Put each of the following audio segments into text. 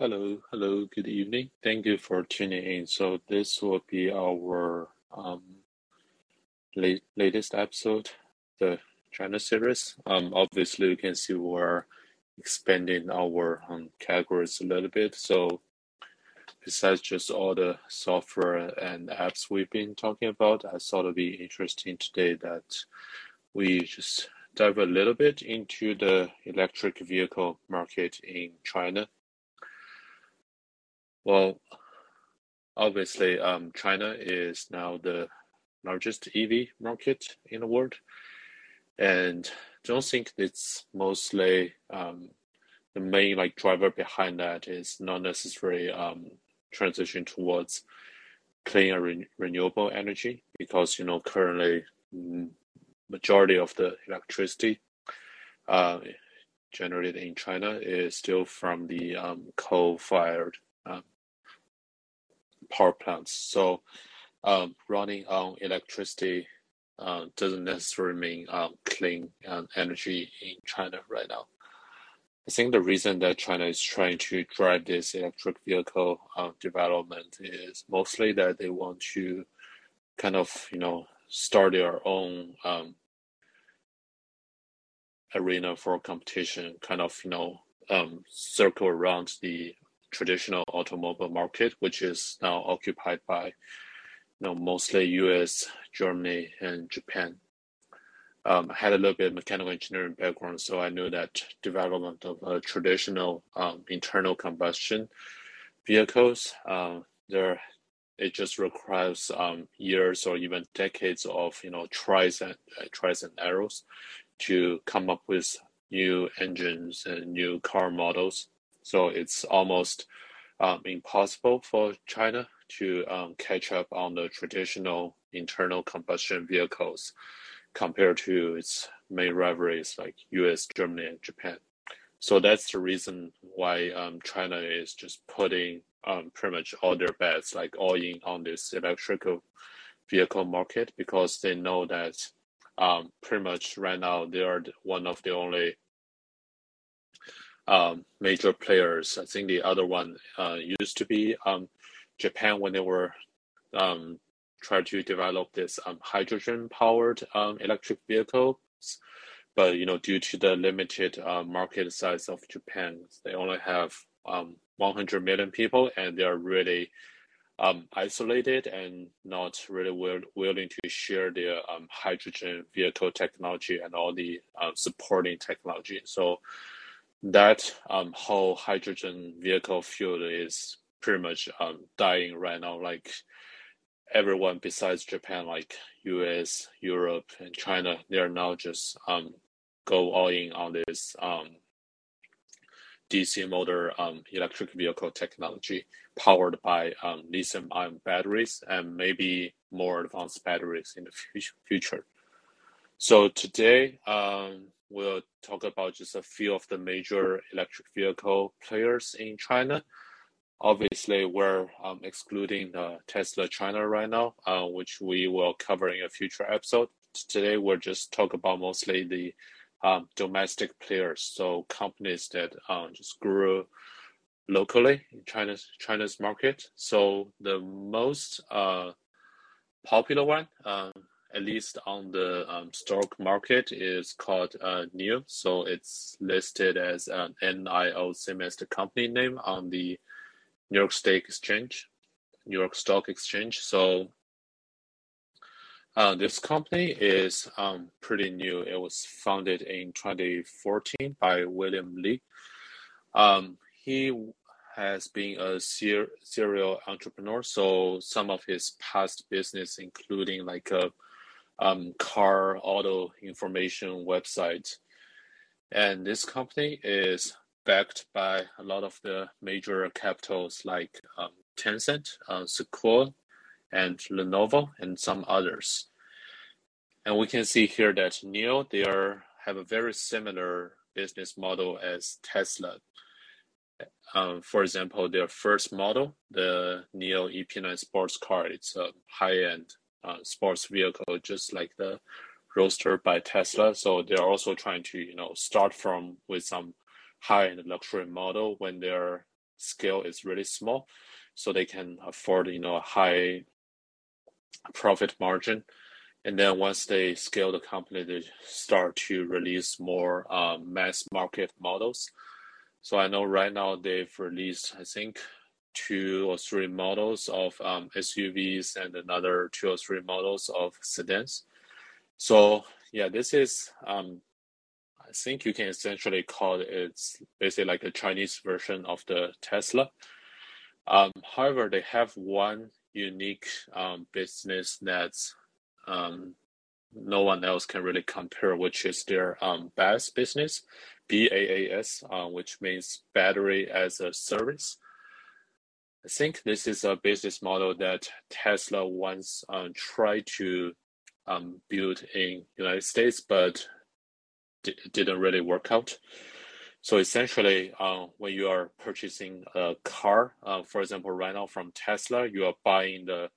Hello, hello, good evening. Thank you for tuning in. So this will be our um late, latest episode, the China series. Um, obviously you can see we're expanding our um, categories a little bit. So besides just all the software and apps we've been talking about, I thought it'd be interesting today that we just dive a little bit into the electric vehicle market in China. Well, obviously, um, China is now the largest EV market in the world, and don't think it's mostly um, the main like driver behind that is not necessarily um, transition towards clean re renewable energy because you know currently mm, majority of the electricity uh, generated in China is still from the um, coal-fired um, power plants. So um, running on electricity uh, doesn't necessarily mean um, clean um, energy in China right now. I think the reason that China is trying to drive this electric vehicle uh, development is mostly that they want to kind of, you know, start their own um, arena for competition, kind of, you know, um, circle around the traditional automobile market, which is now occupied by, you know, mostly U.S., Germany, and Japan. Um, I had a little bit of mechanical engineering background, so I knew that development of traditional um, internal combustion vehicles, uh, there it just requires um, years or even decades of you know tries and uh, tries and errors to come up with new engines and new car models. So it's almost um, impossible for China to um, catch up on the traditional internal combustion vehicles compared to its main rivalries like US, Germany, and Japan. So that's the reason why um, China is just putting um, pretty much all their bets, like all in on this electrical vehicle market, because they know that um, pretty much right now they are one of the only um, major players. I think the other one uh, used to be um, Japan when they were um, trying to develop this um, hydrogen powered um, electric vehicles. But you know, due to the limited uh, market size of Japan, they only have 100 million people, and they are really um, isolated and not really will, willing to share their um, hydrogen vehicle technology and all the uh, supporting technology. So that um, whole hydrogen vehicle field is pretty much um, dying right now. Like everyone besides Japan, like U.S., Europe, and China, they are now just um, go all in on this um, DC motor um, electric vehicle technology powered by um, lithium ion batteries and maybe more advanced batteries in the future. So today um, we'll talk about just a few of the major electric vehicle players in China. Obviously, we're um, excluding the Tesla China right now, uh, which we will cover in a future episode. Today, we'll just talk about mostly the um, domestic players, so companies that um, just grew locally in China's China's market. So the most uh, popular one, uh, at least on the um, stock market, is called uh, NIO. So it's listed as an NIO, same as the company name on the New York Stock Exchange, New York Stock Exchange. So uh, this company is um, pretty new. It was founded in 2014 by William Li. Um, he has been a ser- serial entrepreneur, so some of his past business, including like a um, car auto information website, and this company is backed by a lot of the major capitals like um, Tencent, uh, Sequoia, and Lenovo and some others. And we can see here that NIO, they are, have a very similar business model as Tesla. Um, for example, their first model, the NIO EP9 sports car, it's a high-end uh, sports vehicle, just like the Roadster by Tesla. So they're also trying to, you know, start from with some high-end luxury model when they're scale is really small, so they can afford you know a high profit margin. And then once they scale the company, they start to release more um, mass market models. So I know right now they've released, I think, two or three models of um, SUVs and another two or three models of sedans. So yeah, this is um, I think you can essentially call it it's basically like a Chinese version of the Tesla. Um, however, they have one unique um, business that um, no one else can really compare, which is their um, BaaS business, B A A S, uh, which means battery as a service. I think this is a business model that Tesla once uh, tried to um, build in the United States, but d- didn't really work out. So essentially, uh, when you are purchasing a car, uh, for example, right now from Tesla, you are buying the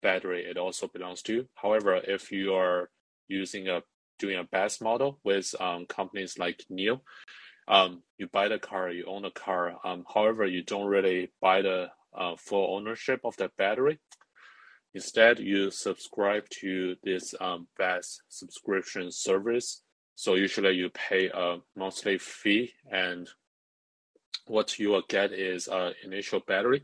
battery. It also belongs to you. However, if you are using a doing a BaaS model with um, companies like NIO, um, you buy the car, you own the car. Um, however, you don't really buy the uh, ownership of the battery. Instead, you subscribe to this um, BaaS subscription service. So usually you pay a monthly fee, and what you will get is an initial battery.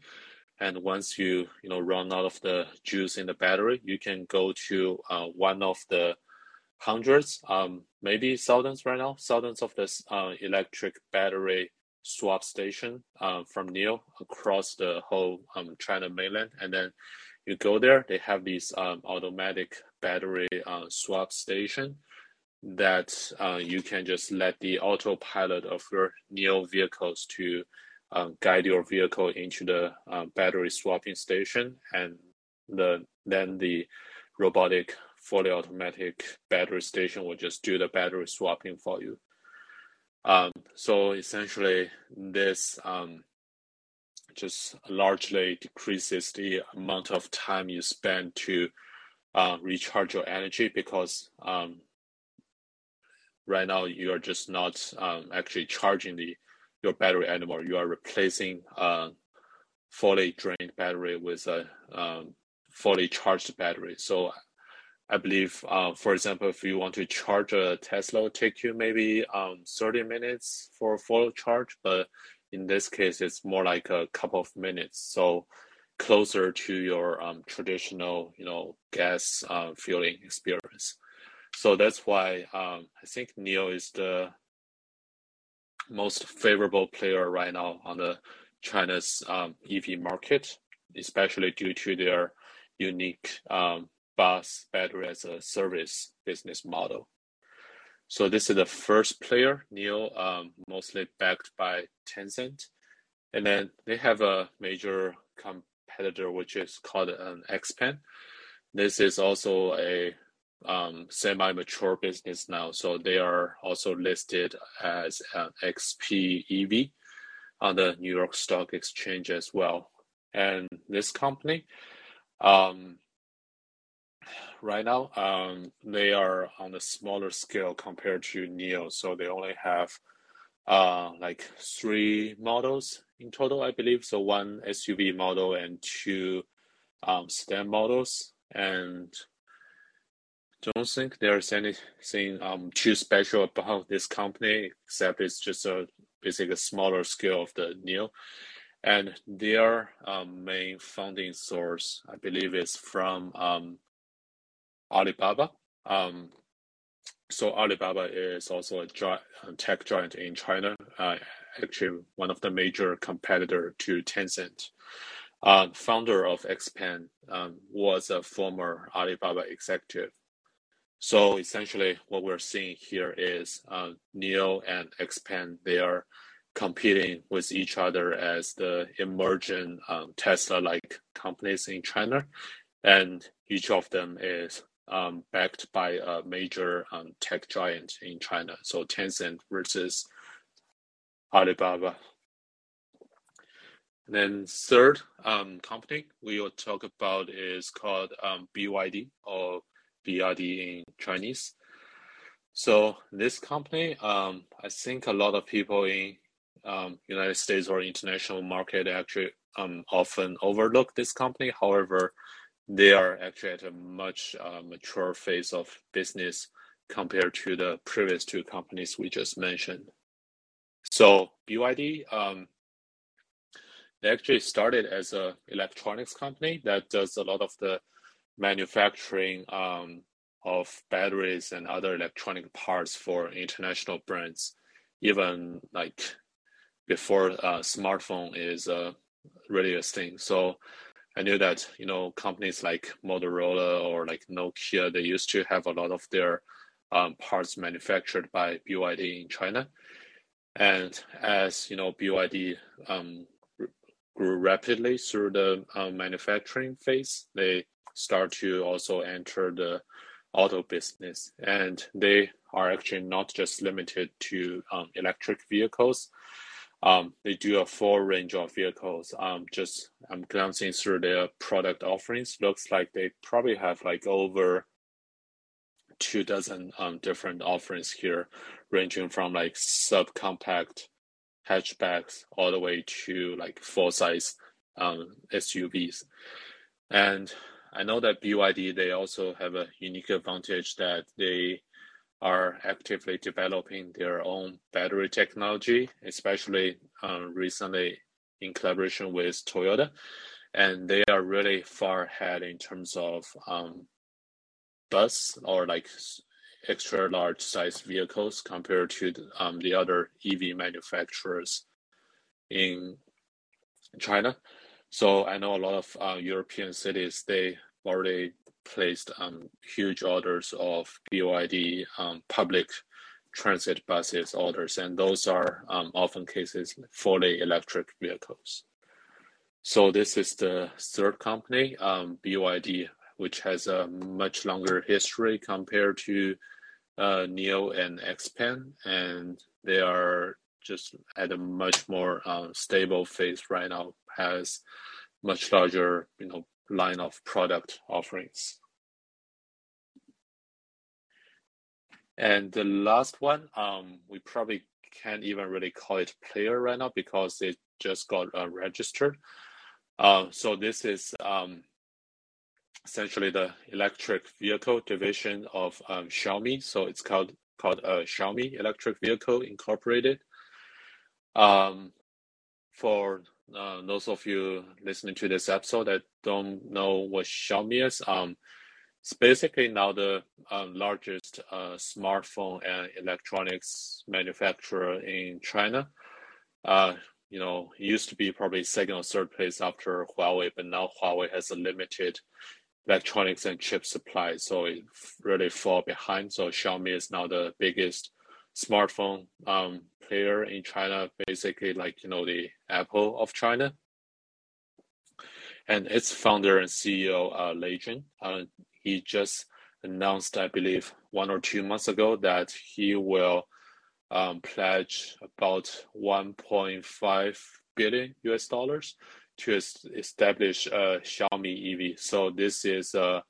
And once you you know run out of the juice in the battery, you can go to uh, one of the hundreds, um, maybe thousands right now, thousands of this uh, electric battery swap station uh, from NIO across the whole um, China mainland. And then you go there, they have these um, automatic battery uh, swap station that uh, you can just let the autopilot of your NIO vehicles to um, guide your vehicle into the uh, battery swapping station and the then the robotic fully automatic battery station will just do the battery swapping for you. Um, so essentially, this um, just largely decreases the amount of time you spend to uh, recharge your energy because um, right now you are just not um, actually charging the your battery anymore. You are replacing a fully drained battery with a um, fully charged battery. So I believe, uh, for example, if you want to charge a Tesla, take you maybe um, 30 minutes for a full charge. But in this case, it's more like a couple of minutes. So closer to your um, traditional, you know, gas uh, fueling experience. So that's why um, I think NIO is the most favorable player right now on the China's um, EV market, especially due to their unique um, BaaS battery as a service business model. So this is the first player, NIO, um, mostly backed by Tencent, and then they have a major competitor which is called an XPeng. This is also a um, semi-mature business now, so they are also listed as an XP EV on the New York Stock Exchange as well. And this company, um, right now, um, they are on a smaller scale compared to NIO, so they only have uh, like three models in total, I believe. So one SUV model and two um, sedan models, and don't think there's anything um, too special about this company, except it's just a basically a smaller scale of the NIO. And their um, main funding source, I believe, is from um, Alibaba. Um, so Alibaba is also a tech giant in China, uh, actually one of the major competitor to Tencent. Uh, founder of XPeng um, was a former Alibaba executive. So essentially, what we're seeing here is uh, NIO and XPeng. They are competing with each other as the emerging um, Tesla-like companies in China, and each of them is um, backed by a major um, tech giant in China. So Tencent versus Alibaba. And then third um, company we will talk about is called um, BYD or BRD in Chinese. So this company, um, I think a lot of people in um, United States or international market actually often overlook this company. However, they are actually at a much uh, mature phase of business compared to the previous two companies we just mentioned. So BYD, um, they actually started as a electronics company that does a lot of the manufacturing um, of batteries and other electronic parts for international brands, even like before uh, smartphone is uh, really a thing. So I knew that you know companies like Motorola or like Nokia they used to have a lot of their um, parts manufactured by BYD in China, and as you know BYD um, grew rapidly through the uh, manufacturing phase, they start to also enter the auto business, and they are actually not just limited to um, electric vehicles. Um, they do a full range of vehicles. Um, just I'm glancing through their product offerings. Looks like they probably have like over two dozen um, different offerings here, ranging from like subcompact hatchbacks all the way to like full size um, SUVs. And I know that BYD they also have a unique advantage that they are actively developing their own battery technology, especially um, recently in collaboration with Toyota, and they are really far ahead in terms of um, bus or like extra large size vehicles compared to the, um, the other EV manufacturers in China. So I know a lot of uh, European cities they already placed um, huge orders of BYD um, public transit buses orders, and those are um, often cases fully electric vehicles. So this is the third company, um, BYD, which has a much longer history compared to uh, NIO and XPeng, and they are just at a much more uh, stable phase right now. Has much larger, you know, line of product offerings. And the last one, um, we probably can't even really call it player right now because it just got uh, registered. Uh, so this is um, essentially the electric vehicle division of um, Xiaomi. So it's called called uh, Xiaomi Electric Vehicle Incorporated. Um, for uh, those of you listening to this episode that don't know what Xiaomi is, um, it's basically now the uh, largest uh, smartphone and electronics manufacturer in China. Uh, you know, it used to be probably second or third place after Huawei, but now Huawei has a limited electronics and chip supply, so it really fall behind. So Xiaomi is now the biggest smartphone um, player in China, basically like you know the Apple of China. And its founder and CEO, uh, Lei Jun, uh, he just announced, I believe, one or two months ago that he will um, pledge about 1.5 billion US dollars to establish a Xiaomi EV. So this is a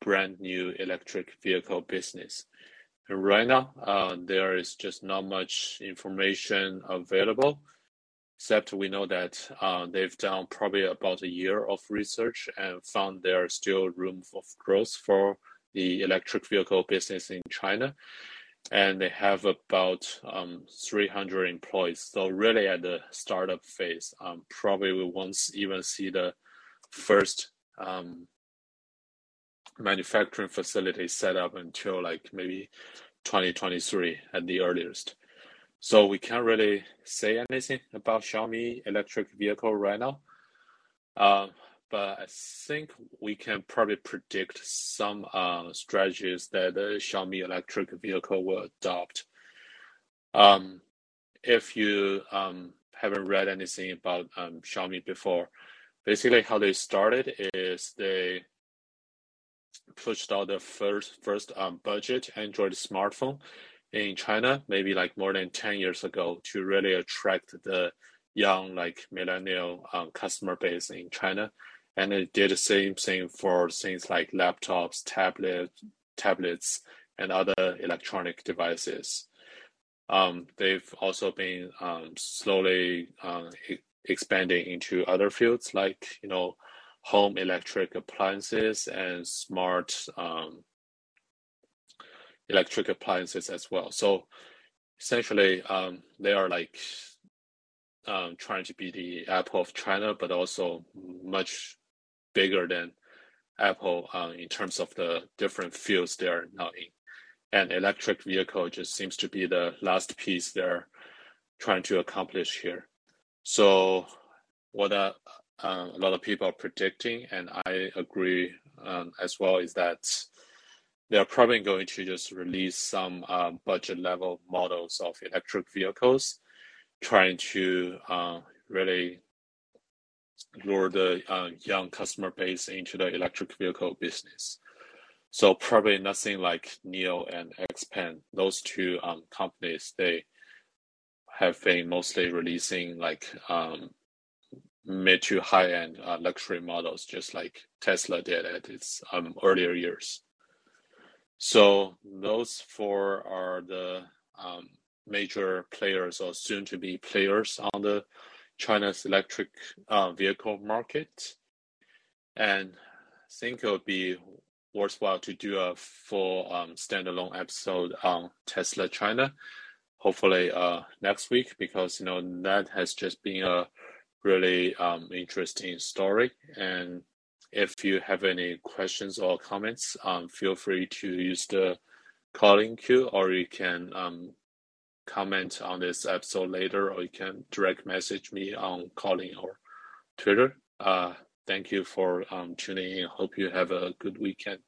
brand new electric vehicle business. And right now, uh, there is just not much information available, except we know that uh, they've done probably about a year of research and found there is still room for growth for the electric vehicle business in China and they have about um, 300 employees. So really at the startup phase, um, probably we won't even see the first um, manufacturing facility set up until like maybe 2023 at the earliest. So we can't really say anything about Xiaomi electric vehicle right now. Uh, but I think we can probably predict some uh, strategies that the Xiaomi electric vehicle will adopt. Um, if you um, haven't read anything about um, Xiaomi before, basically how they started is they pushed out the first first um, budget Android smartphone in China, maybe like more than ten years ago, to really attract the young like millennial um, customer base in China and it did the same thing for things like laptops, tablet, tablets, and other electronic devices. um, they've also been um, slowly uh, expanding into other fields like you know home electric appliances and smart um, electric appliances as well. So essentially, um, they are like um, trying to be the Apple of China, but also much bigger than Apple uh, in terms of the different fields they are now in. And electric vehicle just seems to be the last piece they're trying to accomplish here. So what uh, uh, a lot of people are predicting, and I agree um, as well, is that they're probably going to just release some um, budget level models of electric vehicles, trying to uh, really lure the uh, young customer base into the electric vehicle business. So probably nothing like NIO and XPeng. Those two um, companies they have been mostly releasing like um, mid to high end uh, luxury models, just like Tesla did at its um, earlier years. So those four are the um, major players or soon to be players on the China's electric uh, vehicle market. And I think it would be worthwhile to do a full um, standalone episode on Tesla China, hopefully uh, next week, because you know that has just been a really um, interesting story. And if you have any questions or comments, um, feel free to use the calling queue, or you can um, comment on this episode later, or you can direct message me on calling or Twitter. Uh, thank you for um, tuning in. Hope you have a good weekend.